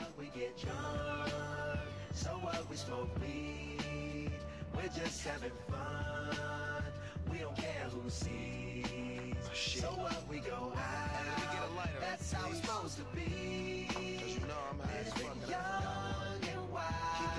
what we get drunk. So what we smoke weed. We're just having fun. We don't care who sees. Oh, shit. So what we go Hey, let me get a out. lighter, That's how it's please. supposed to be. Cause you know I'm high as fuck. Living and I forgot young and wild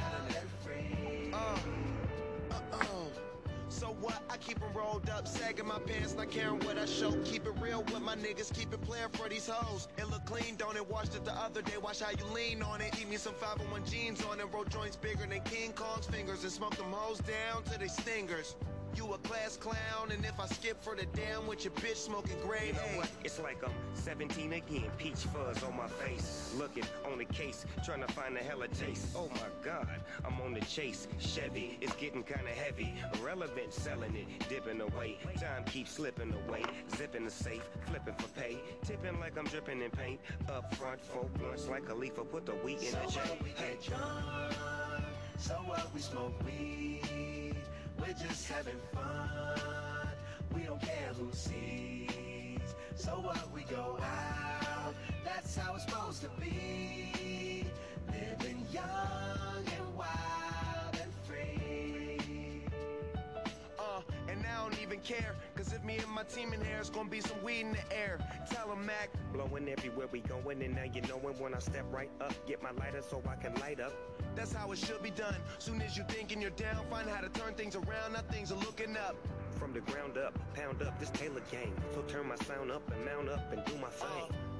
So what? I keep keep 'em rolled up, sagging my pants, not caring what I show. Keep it real with my niggas, keep it playing for these hoes. It look clean, don't it? Washed it the other day, watch how you lean on it. Eat me some 501 jeans on it, roll joints bigger than King Kong's fingers, and smoke them hoes down to they stingers. You a class clown, and if I skip for the damn with your bitch smoking grade You know what? It's like I'm 17 again. Peach fuzz on my face. Looking on the case, trying to find a hella taste. Oh my god, I'm on the chase. Chevy, it's getting kinda heavy. Irrelevant, selling it, dipping away. Time keeps slipping away. Zipping the safe, flipping for pay. Tipping like I'm dripping in paint. Up front, four blunts like a leaf. Put the wheat in So the what we Hey. get drunk. So what we smoke weed. We're just having fun. We don't care who sees. So what we go out. That's how it's supposed to be. Living young and wild and free. Uh, and I don't even care. Cause if me and my team in here, it's gonna be some weed in the air. Tell 'em, Mac. Blowing everywhere we going, and now you knowin' when I step right up. Get my lighter so I can light up. That's how it should be done. Soon as you thinking you're down, find how to turn things around. Now things are looking up. From the ground up, pound up this Taylor game. So turn my sound up and mount up and do my Uh, thing.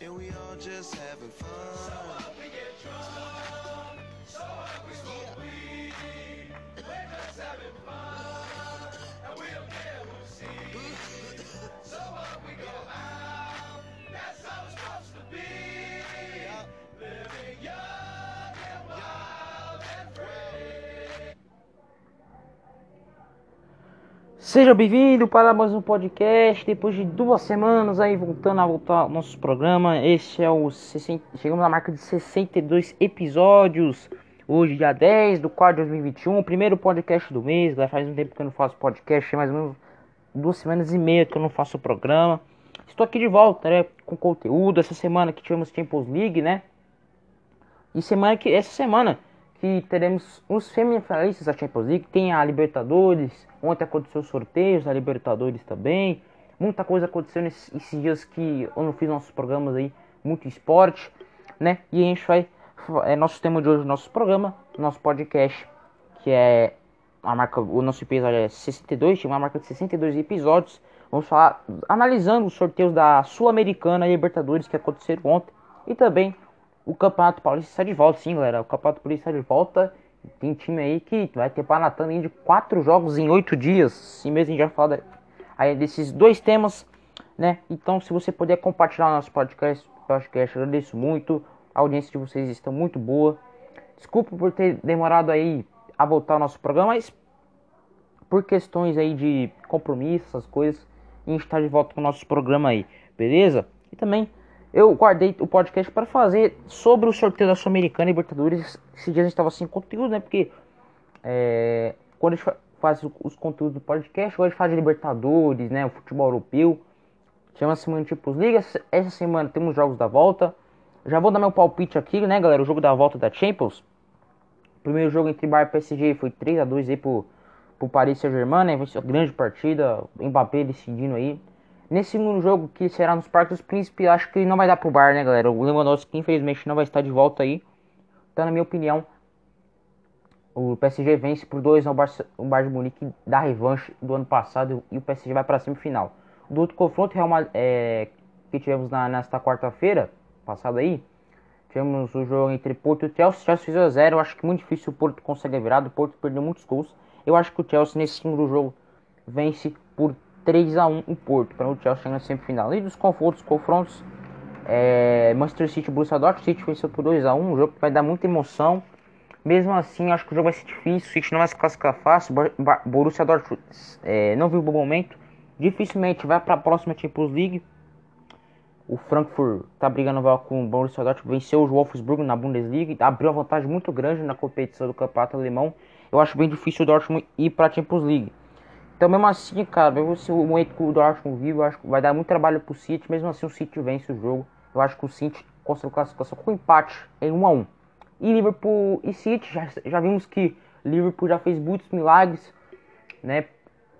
and we all just having fun. So up, we get drunk. So what we smoke Seja bem-vindo para mais um podcast. Depois de duas semanas aí voltando a voltar ao nosso programa. Este é o 60, chegamos à marca de 62 episódios. Hoje, dia 10 do 4 de 2021, o primeiro podcast do mês. Já faz um tempo que eu não faço podcast, mais ou menos duas semanas e meia que eu não faço o programa. Estou aqui de volta, né, com conteúdo. Essa semana que tivemos Champions League, né? E semana que essa semana que teremos os semifinalistas da Champions League, tem a Libertadores, ontem aconteceu os sorteios da Libertadores também. Muita coisa aconteceu nesses, esses dias que eu não fiz nossos programas aí, muito esporte, né? E a gente vai é nosso tema de hoje, nosso programa, nosso podcast, que é a marca, o nosso episódio é 62, tinha uma marca de 62 episódios. Vamos falar analisando os sorteios da Sul-Americana e Libertadores que aconteceram ontem e também o Campeonato Paulista está de volta, sim, galera. O Campeonato Paulista está de volta. Tem time aí que vai ter Panatã de quatro jogos em oito dias. Sim mesmo, a gente vai falar aí desses dois temas, né? Então, se você puder compartilhar o nosso podcast, podcast, agradeço muito. A audiência de vocês está muito boa. Desculpa por ter demorado aí a voltar ao nosso programa, mas por questões aí de compromisso, essas coisas, a gente está de volta com o nosso programa aí, beleza? E também eu guardei o podcast para fazer sobre o sorteio da Sul-Americana e Libertadores. Esse dia a gente estava sem conteúdo, né? Porque é, quando a gente fa- faz os conteúdos do podcast, hoje faz de Libertadores, né? O futebol europeu. Chama semana Champions League. Essa, semana temos jogos da volta. Já vou dar meu palpite aqui, né, galera? O jogo da volta da Champions. O primeiro jogo entre Bayern e PSG foi 3 a 2 aí pro, pro Paris Saint-Germain, né? Grande partida. Mbappé decidindo aí. Nesse segundo jogo, que será nos Parques dos Príncipes, acho que não vai dar pro Bayern, né, galera? O Lewandowski, infelizmente, não vai estar de volta aí. Então, na minha opinião, O PSG vence por 2 ao Barça, o Bayern de Munique da revanche do ano passado e o PSG vai para a semifinal. Do outro confronto Real Madrid, é, que tivemos na, nesta quarta-feira passada aí, tivemos o jogo entre Porto e Chelsea. Chelsea fez a 0. Eu acho que muito difícil o Porto consegue a virada. O Porto perdeu muitos gols. Eu acho que o Chelsea nesse segundo jogo vence por 3 a 1 o Porto para o Chelsea na semifinal. E dos confrontos, confrontos é, Manchester City e Borussia Dortmund. City venceu por 2 a 1 um jogo que vai dar muita emoção. Mesmo assim, acho que o jogo vai ser difícil. O City não vai se classificar fácil. Borussia Dortmund é, não viu um bom momento. Dificilmente vai para a próxima Champions League. O Frankfurt está brigando com o Borussia Dortmund, venceu o Wolfsburg na Bundesliga, abriu uma vantagem muito grande na competição do campeonato alemão. Eu acho bem difícil o Dortmund ir para a Champions League. Então, mesmo assim, cara, mesmo assim, o momento que o Dortmund vive, eu acho que vai dar muito trabalho pro City. Mesmo assim, o City vence o jogo. Eu acho que o City consegue classificação com empate em 1 a 1 E Liverpool e City, já, já vimos que Liverpool já fez muitos milagres, né?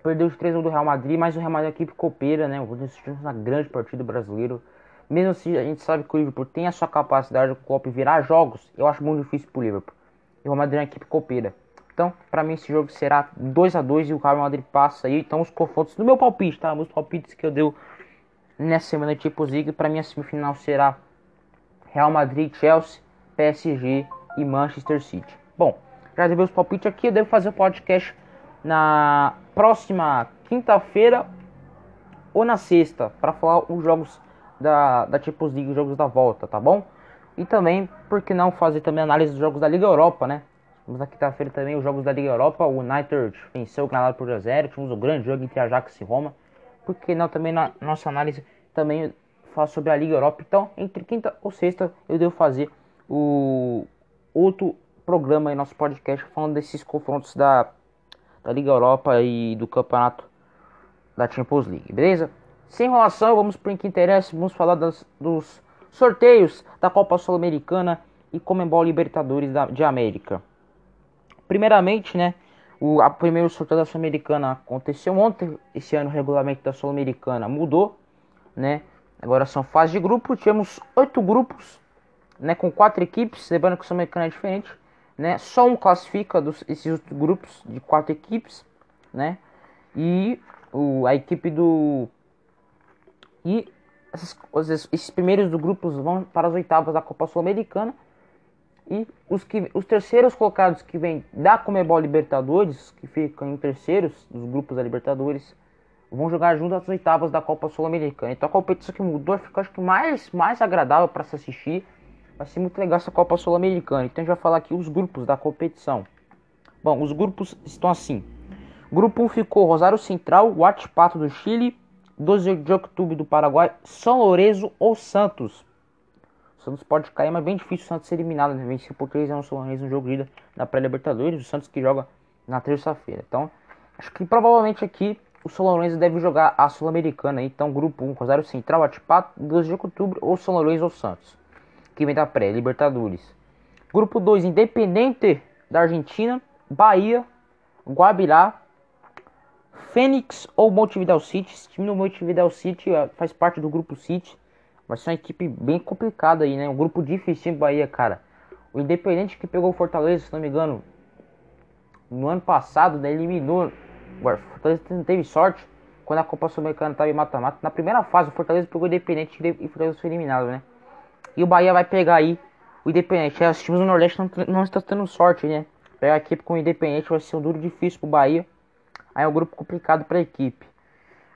Perdeu os três do Real Madrid, mas o Real Madrid é equipe copeira, né? O City uma grande partida brasileiro. Mesmo assim, a gente sabe que o Liverpool tem a sua capacidade de Klopp virar jogos, eu acho muito difícil pro Liverpool. E o Real Madrid é uma equipe copeira. Então, para mim esse jogo será 2 a 2 e o Real Madrid passa aí. Então, os confrontos do meu palpite, tá? Os palpites que eu deu nessa semana de Champions League, para mim a semifinal será Real Madrid, Chelsea, PSG e Manchester City. Bom, já dei os palpites aqui, eu devo fazer o podcast na próxima quinta-feira ou na sexta para falar os jogos da, da Champions League, os jogos da volta, tá bom? E também, por que não fazer também análise dos jogos da Liga Europa, né? Na quinta-feira também os jogos da Liga Europa. O United venceu o Granada por 0 Tivemos o grande jogo entre Ajax e Roma. Por que não também na nossa análise também fala sobre a Liga Europa. Então, entre quinta ou sexta eu devo fazer o outro programa em nosso podcast falando desses confrontos da, da Liga Europa e do campeonato da Champions League, beleza? Sem enrolação, vamos para o que interessa, vamos falar das, dos sorteios da Copa Sul-Americana e Comembol Libertadores da, de América. Primeiramente, né, o a primeiro sorteio da Sul-Americana aconteceu ontem. Esse ano o regulamento da Sul-Americana mudou, né? Agora são fases de grupo. Tivemos oito grupos, né, com quatro equipes. Lembrando que a Sul-Americana é diferente, né? Só um classifica dos esses grupos de quatro equipes, né? E o, a equipe do e esses, esses primeiros do grupos vão para as oitavas da Copa Sul-Americana e os, que, os terceiros colocados que vêm da Comebol Libertadores, que ficam em terceiros dos grupos da Libertadores, vão jogar junto às oitavas da Copa Sul-Americana. Então a competição que mudou fica acho que mais, mais agradável para se assistir. Vai ser muito legal essa Copa Sul-Americana. Então a gente vai falar aqui os grupos da competição. Bom, os grupos estão assim. Grupo 1 ficou Rosário Central, Huachipato do Chile, 12 de outubro do Paraguai, São Lourenço ou Santos. O Santos pode cair, mas é bem difícil o Santos ser eliminado. Né? Venceu por 3 anos no jogo de na pré-Libertadores. O Santos que joga na terça-feira. Então, acho que provavelmente aqui o São deve jogar a Sul-Americana. Então, grupo 1, Rosário Central, Atipato, 12 de outubro, ou São ou Santos. Que vem da pré-Libertadores. Grupo 2, Independente da Argentina, Bahia, Guabirá, Fênix ou Montevideo City. Esse time do Montevideo City faz parte do grupo City. Vai ser uma equipe bem complicada aí, né? Um grupo difícil Bahia, cara. O Independente que pegou o Fortaleza, se não me engano, no ano passado, né, eliminou. O Fortaleza não teve sorte quando a Copa Sul-Americana estava em mata-mata. Na primeira fase, o Fortaleza pegou o Independente e o Fortaleza foi eliminado, né? E o Bahia vai pegar aí o Independente. É, os times do Nordeste não, não estão tendo sorte, né? Pegar a equipe com o Independente vai ser um duro difícil pro Bahia. Aí é um grupo complicado para a equipe.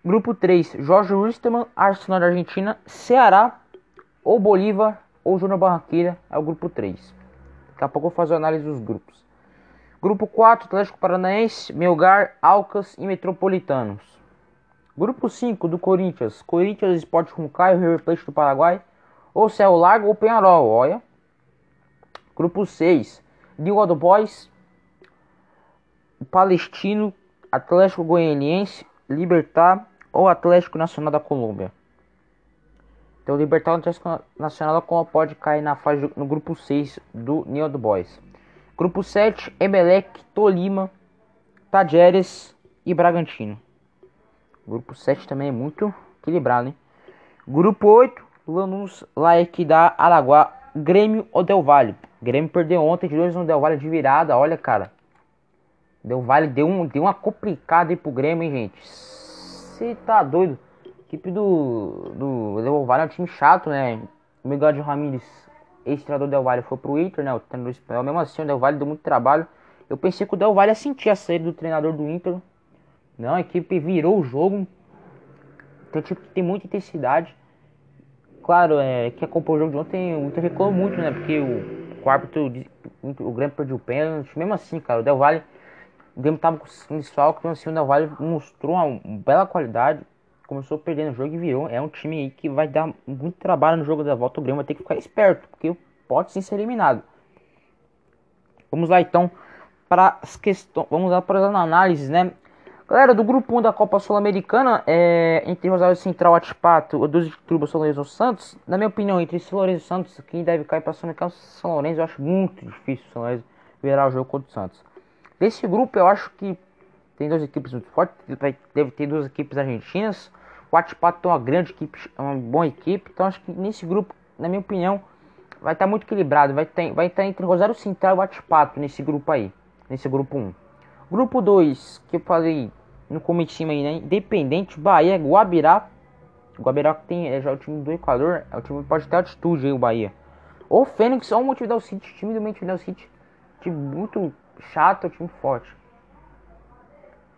Grupo 3, Jorge Wilstermann, Arsenal da Argentina, Ceará, ou Bolívar, ou Júnior Barranquilla, é o grupo 3. Daqui a pouco eu vou fazer a análise dos grupos. Grupo 4, Atlético Paranaense, Melgar, Alcas e Metropolitanos. Grupo 5 do Corinthians, Corinthians Esporte Caio, River Plate do Paraguai, ou Céu Largo ou Penharol, olha. Grupo 6, Diogo do Boys, Palestino, Atlético Goianiense, Libertar ou Atlético Nacional da Colômbia. Então o Atlético Nacional da Colômbia pode cair na fase no grupo 6 do Neo do Boys. Grupo 7, Emelec, Tolima, Tajeres e Bragantino. Grupo 7 também é muito equilibrado, hein? Grupo 8, Lanús, da Araguá, Grêmio ou Del Valle. Grêmio perdeu ontem de 2 no Del Valle de virada, olha cara. Del Valle deu, um, deu uma complicada aí pro Grêmio, hein, gente. Você tá doido. Equipe do, do Del Valle é um time chato, né? O Miguel de Ramírez, ex-treinador do Del Valle, foi pro Inter, né? O treinador espanhol. Mesmo assim, o Del Valle deu muito trabalho. Eu pensei que o Del Valle ia sentir a saída do treinador do Inter. Não, a equipe virou o jogo. Time que tem muita intensidade. Claro, é, que acompanhou o jogo de ontem, o Inter reclamou muito, né? Porque o, o árbitro, o Grêmio perdeu o pênalti. Mesmo assim, cara, o Del Valle, o Grêmio tava com um desfalque, então assim, o Valle mostrou uma, bela qualidade. Começou perdendo o jogo e virou. É um time aí que vai dar muito trabalho no jogo da volta. O Grêmio vai ter que ficar esperto, porque pode sim ser eliminado. Vamos lá então para as questões. Vamos lá para as análises, né? Galera, do grupo 1 da Copa Sul-Americana, é, entre Rosário Central, Atipato, o dos Turbo São Lourenço Santos, na minha opinião, entre São Lourenço Santos, quem deve cair para Sul-Americana é São Lourenço, eu acho muito difícil o São Lourenço virar o jogo contra o Santos. Desse grupo, eu acho que tem duas equipes muito fortes, deve ter duas equipes argentinas, o Atipato tem uma grande equipe, uma boa equipe, então acho que nesse grupo, na minha opinião, vai estar muito equilibrado, vai, ter, vai estar entre Rosário Central e o Atipato nesse grupo aí, nesse grupo 1. Grupo 2, que eu falei no comitinho aí, né? Independente, Bahia, Guabirá. Guabirá que tem é já o time do Equador, é o time que pode ter altitude aí, o Bahia. O Fênix ou o Montevideo City, time do Montevideo City, time muito chato, time forte.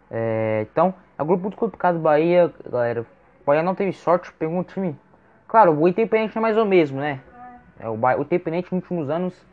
É, então, é um grupo do Bahia, galera. O Bahia não teve sorte, pegou um time. Claro, o Independente é mais ou mesmo, né? É, o, o Independente nos últimos anos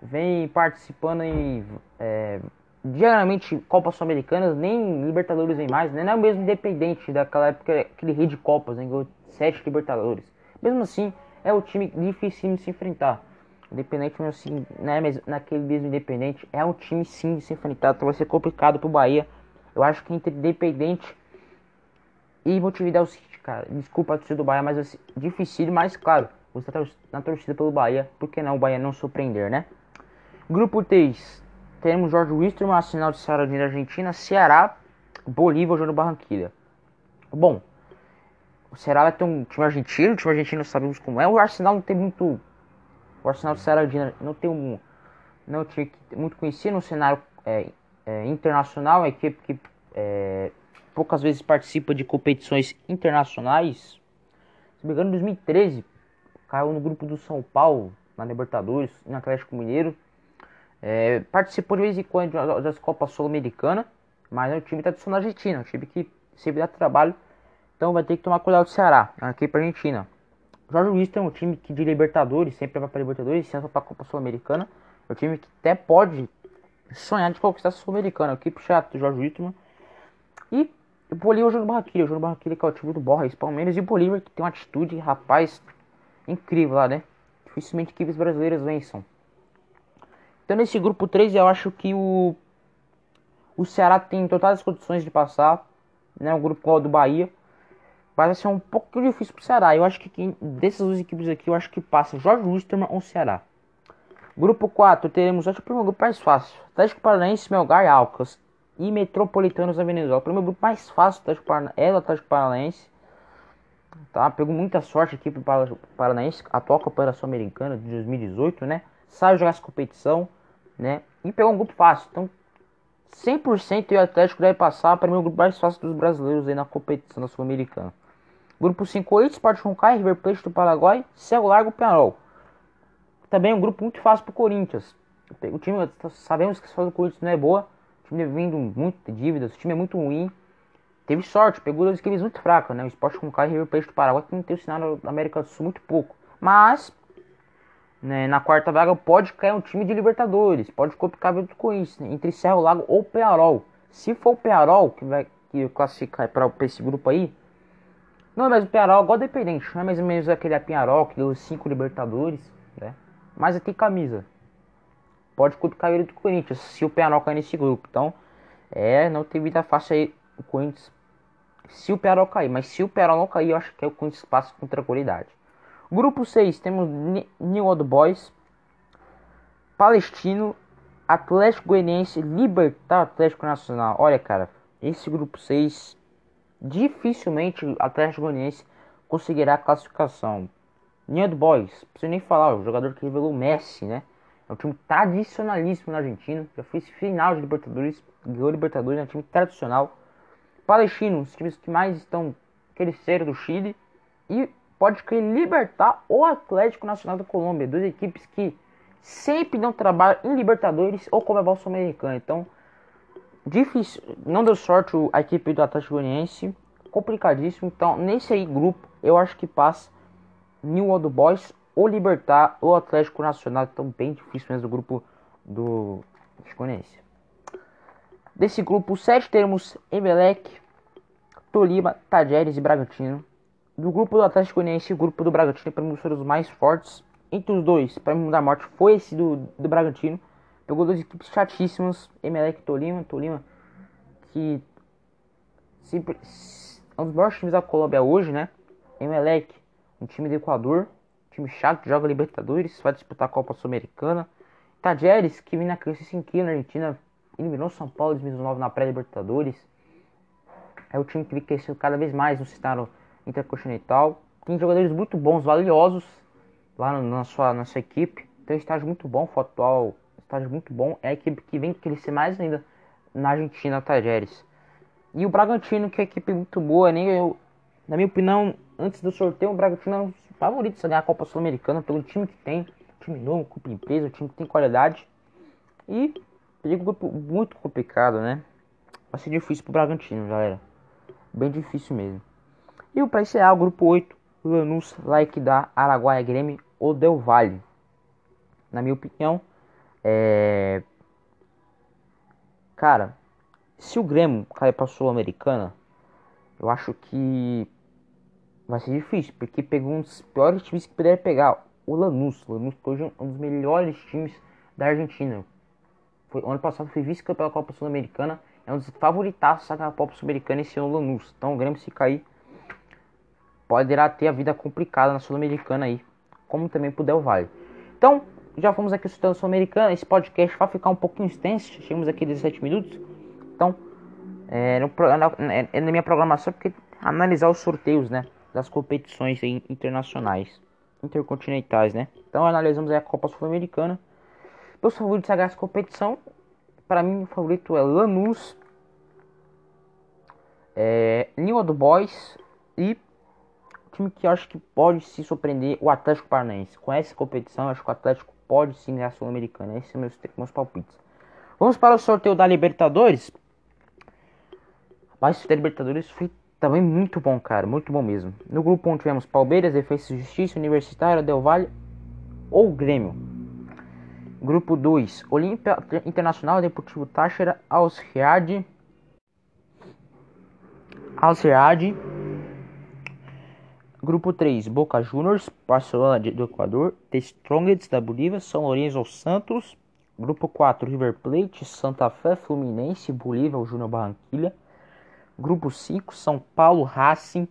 vem participando em é, diariamente Copas Sul-Americanas, nem Libertadores vem mais, né? Não é o mesmo independente daquela época, aquele rei de Copas, né? Ganhou sete Libertadores. Mesmo assim, é o time difícil de se enfrentar. Independente, assim, né? Mas naquele mesmo Independente, é um time sim de se enfrentar, então vai ser complicado pro Bahia. Eu acho que entre Independente e Montevideo City, cara, desculpa a torcida do Bahia, mas assim, difícil, mas claro, você tá na torcida pelo Bahia, por que não o Bahia não surpreender, né? Grupo 3, temos Jorge Wisterman, Arsenal de Saradinha da Argentina, Ceará, Bolívia jogando Barranquilla. Bom, o Ceará vai ter um time argentino, o time argentino sabemos como é. O Arsenal não tem muito. O Arsenal de Saradinha não tem um. Não tinha muito conhecido no cenário é, é, internacional, é equipe que é, poucas vezes participa de competições internacionais. Se me engano, em 2013 caiu no grupo do São Paulo, na Libertadores, no Atlético Mineiro. É, participou de vez em quando das Copas Sul-Americanas, mas é um time tradicional argentino, um time que sempre dá trabalho, então vai ter que tomar cuidado do Ceará, aqui para Argentina. Jorge Wister é um time que de Libertadores, sempre vai para Libertadores, sempre para a Copa Sul-Americana, é um time que até pode sonhar de conquistar a Sul-Americana, equipe chato do Jorge Wisterman. E o Bolívar jogando Barranquilla, jogando Barranquilla que é o time do Borges Palmeiras, e o Bolívar que tem uma atitude, rapaz, incrível lá, né? Dificilmente equipes brasileiras vençam. Então nesse grupo 3 eu acho que o, o Ceará tem totais as condições de passar, né? O grupo do Bahia. Mas vai ser um pouco difícil pro Ceará. Eu acho que quem, dessas duas equipes aqui, eu acho que passa Jorge Wisterman ou Ceará. Grupo 4, teremos, acho que o primeiro grupo mais fácil. Atlético Paranaense, Melgar e Alcas. E Metropolitanos da Venezuela. O primeiro grupo mais fácil Atlético é o Atlético Paranaense. Tá, pegou muita sorte aqui pro Paranaense. Atual Cooperação Americana de 2018, né? Sabe jogar essa competição né? E pegou um grupo fácil. Então, 100% o Atlético deve passar para mim o grupo mais fácil dos brasileiros aí na competição da Sul-Americana. Grupo 5, 8, Sport Honkai, River Plate do Paraguai, Céu Largo, Penarol. Também um grupo muito fácil para o Corinthians. O time, sabemos que a do Corinthians não é boa. O time vindo muito dívidas, o time é muito ruim. Teve sorte, pegou duas equipes muito fracas, né? O Sport Honkai e River Plate do Paraguai que não tem o sinal na América do Sul muito pouco. Mas né, na quarta vaga pode cair um time de Libertadores, pode complicar o Corinthians, né, entre Cerro Lago ou Pearol. Se for o Pearol que vai que classificar para esse grupo aí, não mais o Pearol, igual dependente, não é mais ou menos aquele Penharol que deu cinco Libertadores, né? Mas tem camisa. Pode complicar o do Corinthians se o Pearol cair nesse grupo. Então, é, não tem vida fácil aí o Corinthians se o Pearol cair, mas se o Pearol não cair, eu acho que é o Corinthians passa com tranquilidade. Grupo 6 temos New Old Boys, Palestino, Atlético Goianiense, Libertar Atlético Nacional. Olha, cara, esse grupo 6 dificilmente o Atlético Goianiense conseguirá a classificação. New Old Boys, não preciso nem falar, o jogador que revelou Messi, né? É um time tradicionalíssimo na Argentina. Já fez final de Libertadores, ganhou Libertadores, é um time tradicional. Palestino, os times que mais estão crescendo do Chile. E pode querer libertar o Atlético Nacional da Colômbia. Duas equipes que sempre dão trabalho em Libertadores ou como é Sul-Americana. Então, difícil. Não deu sorte a equipe do Atlético Goianiense. Complicadíssimo. Então, nesse aí grupo, eu acho que passa New Old Boys ou Libertar ou Atlético Nacional. Então, bem difícil mesmo o grupo do Atlético Goianiense. Desse grupo 7 temos Emelec, Tolima, Tajeres e Bragantino. Do grupo do Atlético Goianiense o grupo do Bragantino, para mim, foram os mais fortes. Entre os dois, para mim, da morte foi esse do, do Bragantino. Pegou duas equipes chatíssimas, Emelec e Tolima. Tolima, que sempre, é um dos maiores times da Colômbia hoje, né? Emelec, um time do Equador, time chato, joga Libertadores, vai disputar a Copa Sul-Americana. Tajeres, que vem na crescência incrível na Argentina, eliminou São Paulo em 2019 na pré-Libertadores. É o time que vem crescendo cada vez mais no cenário intercontinental. Tem jogadores muito bons, valiosos lá na sua, na sua equipe. Tem um estágio muito bom, atual estágio muito bom. É a equipe que vem crescer mais ainda na Argentina, Tajeres. E o Bragantino, que é uma equipe muito boa, nem eu, na minha opinião, antes do sorteio, o Bragantino é um dos favoritos a ganhar a Copa Sul-Americana pelo time que tem. Time novo, Copa Empresa, time que tem qualidade. E Peguei um grupo muito complicado, né? Vai ser difícil pro Bragantino, galera. Bem difícil mesmo. E para encerrar, o grupo 8, Lanús, Like da Araguaia Grêmio ou Del Valle. Na minha opinião, é... Cara, se o Grêmio cair pra Sul-Americana, eu acho que vai ser difícil, porque pegou um dos piores times que puder pegar. O Lanús. O Lanús hoje é um dos melhores times da Argentina. Foi, ano passado foi vice-campeão da Copa Sul-Americana. É um dos favoritaços da Copa Sul-Americana esse ano Lanús. Então o Grêmio se cair poderá ter a vida complicada na Sul-Americana aí. Como também pro Del Valle. Então, já fomos aqui estudando Sul-Americana. Esse podcast vai ficar um pouquinho extenso. Chegamos aqui 17 minutos. Então, é, no, é, é na minha programação porque analisar os sorteios, né? Das competições internacionais, intercontinentais, né? Então analisamos a Copa Sul-Americana meus favoritos a competição, para mim o favorito é Lanús, é, New do Boys e time que eu acho que pode se surpreender, o Atlético Paranaense. Com essa competição, acho que o Atlético pode sim ganhar a Sul-Americana. Esses são meus, meus palpites. Vamos para o sorteio da Libertadores. Mas o da Libertadores foi também muito bom, cara. Muito bom mesmo. No grupo 1 tivemos Palmeiras, Defesa e Justiça, Universitário, Del Valle ou Grêmio. Grupo 2, Olímpia Internacional Deportivo Táchira, Alciade, Alciade. Grupo 3, Boca Juniors, Barcelona do Equador, The Strongest da Bolívia, São Lourenço Santos. Grupo 4, River Plate, Santa Fé, Fluminense, Bolívia, Júnior Barranquilha. Grupo 5, São Paulo, Racing,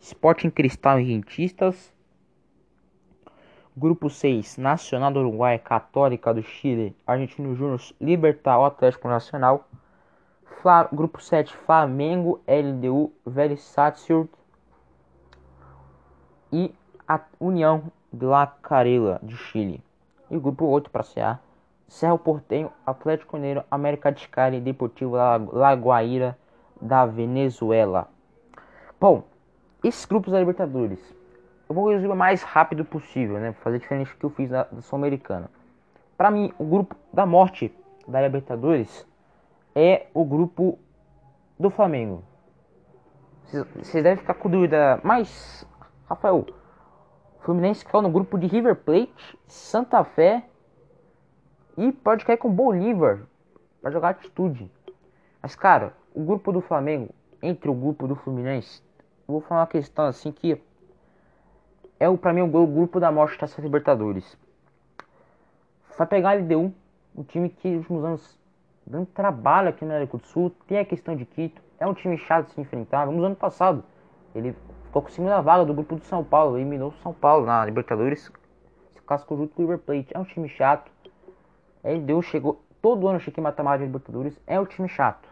Sporting Cristal e Rentistas. Grupo 6, Nacional do Uruguai, Católica do Chile, Argentino Júnior, Libertar, Atlético Nacional. Fla, grupo 7, Flamengo, LDU, Vélez Sarsfield e a União de La Carela de Chile. E o grupo 8 para CA, Cerro Portenho, Atlético Mineiro, América de Cali Deportivo La Guaira da Venezuela. Bom, esses grupos da Libertadores eu vou resumir o mais rápido possível, né? Fazer diferente do que eu fiz na Sul-Americana. Para mim, o grupo da morte da Libertadores é o grupo do Flamengo. Vocês devem ficar com dúvida, mas Rafael, Fluminense caiu no grupo de River Plate, Santa Fé e pode cair com Bolívar para jogar atitude. Mas cara, o grupo do Flamengo entre o grupo do Fluminense, vou falar uma questão assim que é o para mim o grupo da morte da Taça Libertadores. Vai pegar a LDU, um time que nos últimos anos dando trabalho aqui na América do Sul, tem a questão de Quito, é um time chato de se enfrentar. Vamos ano passado, ele ficou com a vaga do grupo do São Paulo, eliminou o São Paulo na Libertadores, se cascou junto com o River Plate. É um time chato. A LDU chegou, todo ano chega em mata-mata de Libertadores, é um time chato.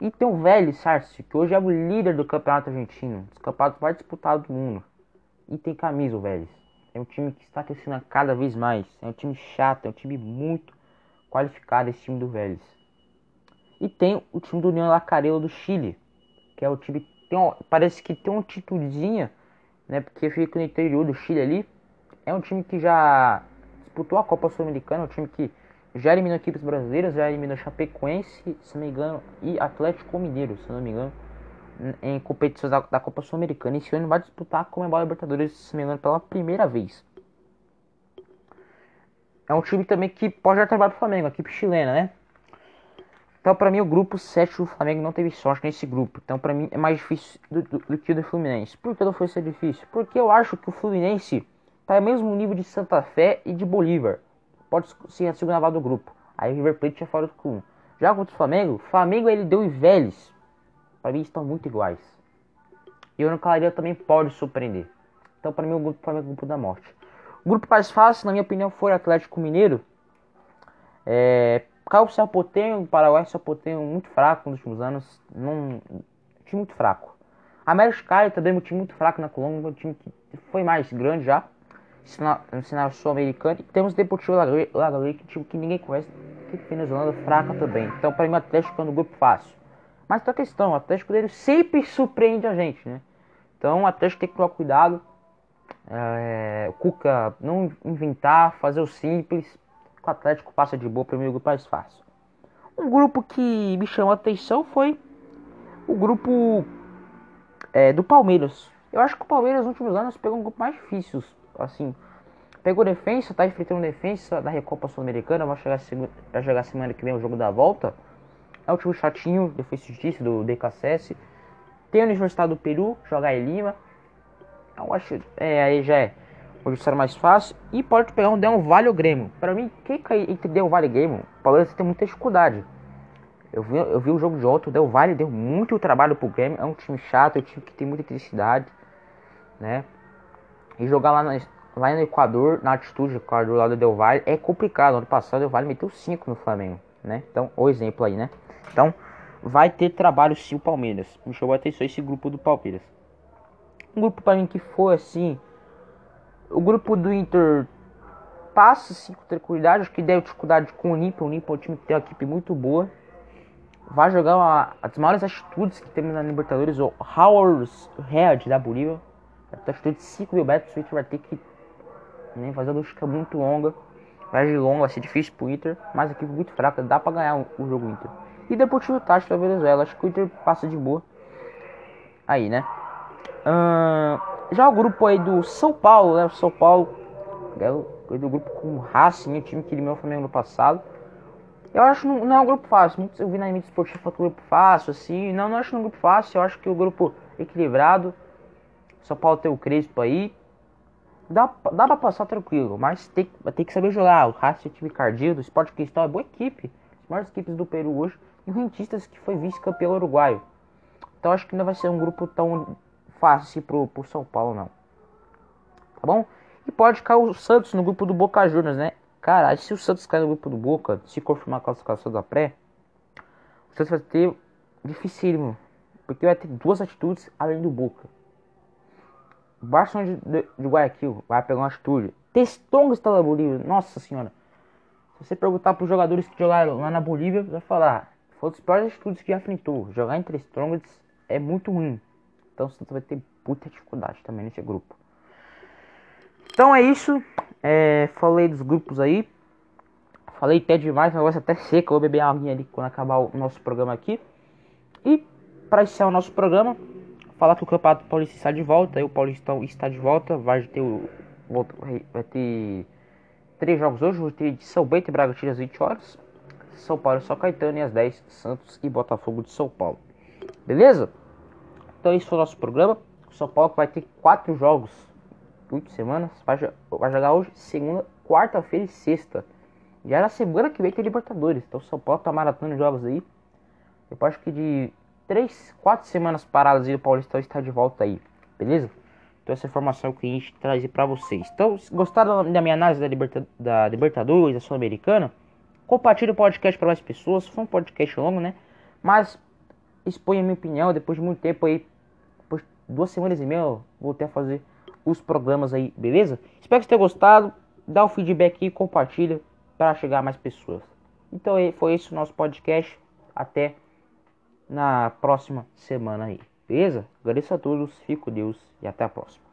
E tem o velho Sarsi, que hoje é o líder do campeonato argentino, dos campeonatos mais disputados do mundo. E tem camisa, velho. É um time que está crescendo cada vez mais. É um time chato, é um time muito qualificado esse time do Vélez. E tem o time do União Lacarela do Chile, que é o time tem um, parece que tem uma atitudezinha, né? Porque fica no interior do Chile ali. É um time que já disputou a Copa Sul-Americana, é um time que já eliminou equipes brasileiras, já eliminou Chapecoense, se não me engano, e Atlético Mineiro, se não me engano, em competições da, da Copa Sul-Americana. Esse ano vai disputar a Comebol Libertadores, se não me engano, pela primeira vez. É um time também que pode dar trabalho pro Flamengo, a equipe chilena, né? Então, para mim, o grupo 7 do Flamengo não teve sorte nesse grupo. Então, para mim, é mais difícil do, do, do, que o do Fluminense. Por que não foi ser difícil? Porque eu acho que o Fluminense tá no mesmo nível de Santa Fé e de Bolívar pode ser a segunda vaga do grupo. Aí o River Plate já fora do clube. Já contra o Flamengo, Flamengo ele deu e Vélez. Para mim estão muito iguais. E o Clareia também pode surpreender. Então para mim o grupo Flamengo é o grupo da morte. O grupo mais fácil, na minha opinião, foi o Atlético Mineiro. É, Calvo Sapotenho, o Paraguai Sapotenho muito fraco nos últimos anos. Não, time muito fraco. América Cali também é um time muito fraco na Colômbia, um time que foi mais grande já no cenário sul-americano. E temos Deportivo Lagoa, que tipo que ninguém conhece, que Venezuela fraca também. Então, para mim, o Atlético é um grupo fácil. Mas tem a questão, o Atlético dele sempre surpreende a gente, né? Então, o Atlético tem que tomar cuidado. É, o Cuca não inventar, fazer o simples. Atlético passa de boa, para o grupo mais fácil. Um grupo que me chamou a atenção foi o grupo é, do Palmeiras. Eu acho que o Palmeiras nos últimos anos pegou um grupo mais difícil assim, pegou defesa, tá enfrentando defesa da Recopa Sul-Americana, vai chegar, vai chegar semana que vem o jogo da volta. É o time chatinho, defesa justiça do DKSS. Tem a Universidade do Peru, jogar em Lima. Eu acho, é, aí já é o adversário mais fácil. E pode pegar um Del Valle ou Grêmio. Pra mim, quem cai entre Del Valle e Grêmio, o Palmeiras tem muita dificuldade. Eu vi, eu vi o jogo de ontem, o Del Valle deu muito trabalho pro Grêmio. É um time chato, é um time que tem muita intensidade, né? E jogar lá, na, lá no Equador, na altitude do lá do Del Valle, é complicado. Ano passado o Del Valle meteu 5 no Flamengo, né? Então, o exemplo aí, né? Então, vai ter trabalho sim o Palmeiras. Me chamou a atenção esse grupo do Palmeiras. Um grupo para mim que foi assim. O grupo do Inter passa sim com tranquilidade. Acho que deu dificuldade com o Olímpia. O Olímpia é um time que tem uma equipe muito boa. Vai jogar uma, as maiores atitudes que temos na Libertadores, o Howard Head da Bolívia. A atitude de 5 mil metros, o Inter vai ter que né, fazer uma logística muito longa. Vai de longa, vai ser difícil pro Inter, mas a equipe muito fraca, dá pra ganhar o, jogo Inter. E Deportivo Tático da Venezuela, acho que o Inter passa de boa. Aí, né? Uh, já o grupo aí do São Paulo, né? O São Paulo é o, é do grupo com o Racing, o time que eliminou o Flamengo no passado. Eu acho que não, é um grupo fácil. Muitos eu vi na mídia esportiva que é um grupo fácil, assim. Não, não acho um grupo fácil. Eu acho que o grupo equilibrado. São Paulo tem o Crespo aí. Dá, dá pra passar tranquilo, mas tem, tem que saber jogar. O Racing é time cardíaco, o Sport Cristal é boa equipe. As maiores equipes do Peru hoje. E o Rentistas que foi vice-campeão uruguaio. Então acho que não vai ser um grupo tão fácil pro, pro São Paulo, não. Tá bom? E pode cair o Santos no grupo do Boca Juniors, né? Cara, se o Santos cair no grupo do Boca, se confirmar a classificação da pré, o Santos vai ter dificílimo. Porque vai ter duas atitudes além do Boca. Barcelona de, de, Guayaquil vai pegar uma atitude. Testonga está na Bolívia. Nossa senhora. Se você perguntar para os jogadores que jogaram lá na Bolívia, vai falar. Foi um dos piores atitudes que já enfrentou. Jogar entre Strongest é muito ruim. Então você vai ter muita dificuldade também nesse grupo. Então é isso. É, falei dos grupos aí. Falei até demais, o negócio até seco. Vou beber água ali quando acabar o nosso programa aqui. E para iniciar o nosso programa, falar que o Campeonato Paulista está de volta, aí o Paulistão está de volta, vai ter o vai ter três jogos hoje, vai ter de São Bento e Bragantino às 20 horas, São Paulo e São Caetano e às 10 Santos e Botafogo de São Paulo. Beleza? Então esse foi o nosso programa. O São Paulo vai ter quatro jogos, oito semanas, vai, vai jogar hoje, segunda, quarta-feira e sexta. Já na semana que vem tem Libertadores. Então o São Paulo tá maratona de jogos aí. Depois acho que de três, quatro semanas paradas e o Paulistão está de volta aí, beleza? Então essa informação que a gente traz para vocês. Então, se gostaram da minha análise da, Liberta, da Libertadores, da Sul-Americana, compartilhe o podcast para mais pessoas. Foi um podcast longo, né? Mas exponha a minha opinião depois de muito tempo aí, duas semanas e meia, eu voltei a fazer os programas aí, beleza? Espero que você tenha gostado. Dá o feedback e compartilha para chegar a mais pessoas. Então foi esse o nosso podcast. Até na próxima semana aí. Beleza? Agradeço a todos, fico Deus e até a próxima.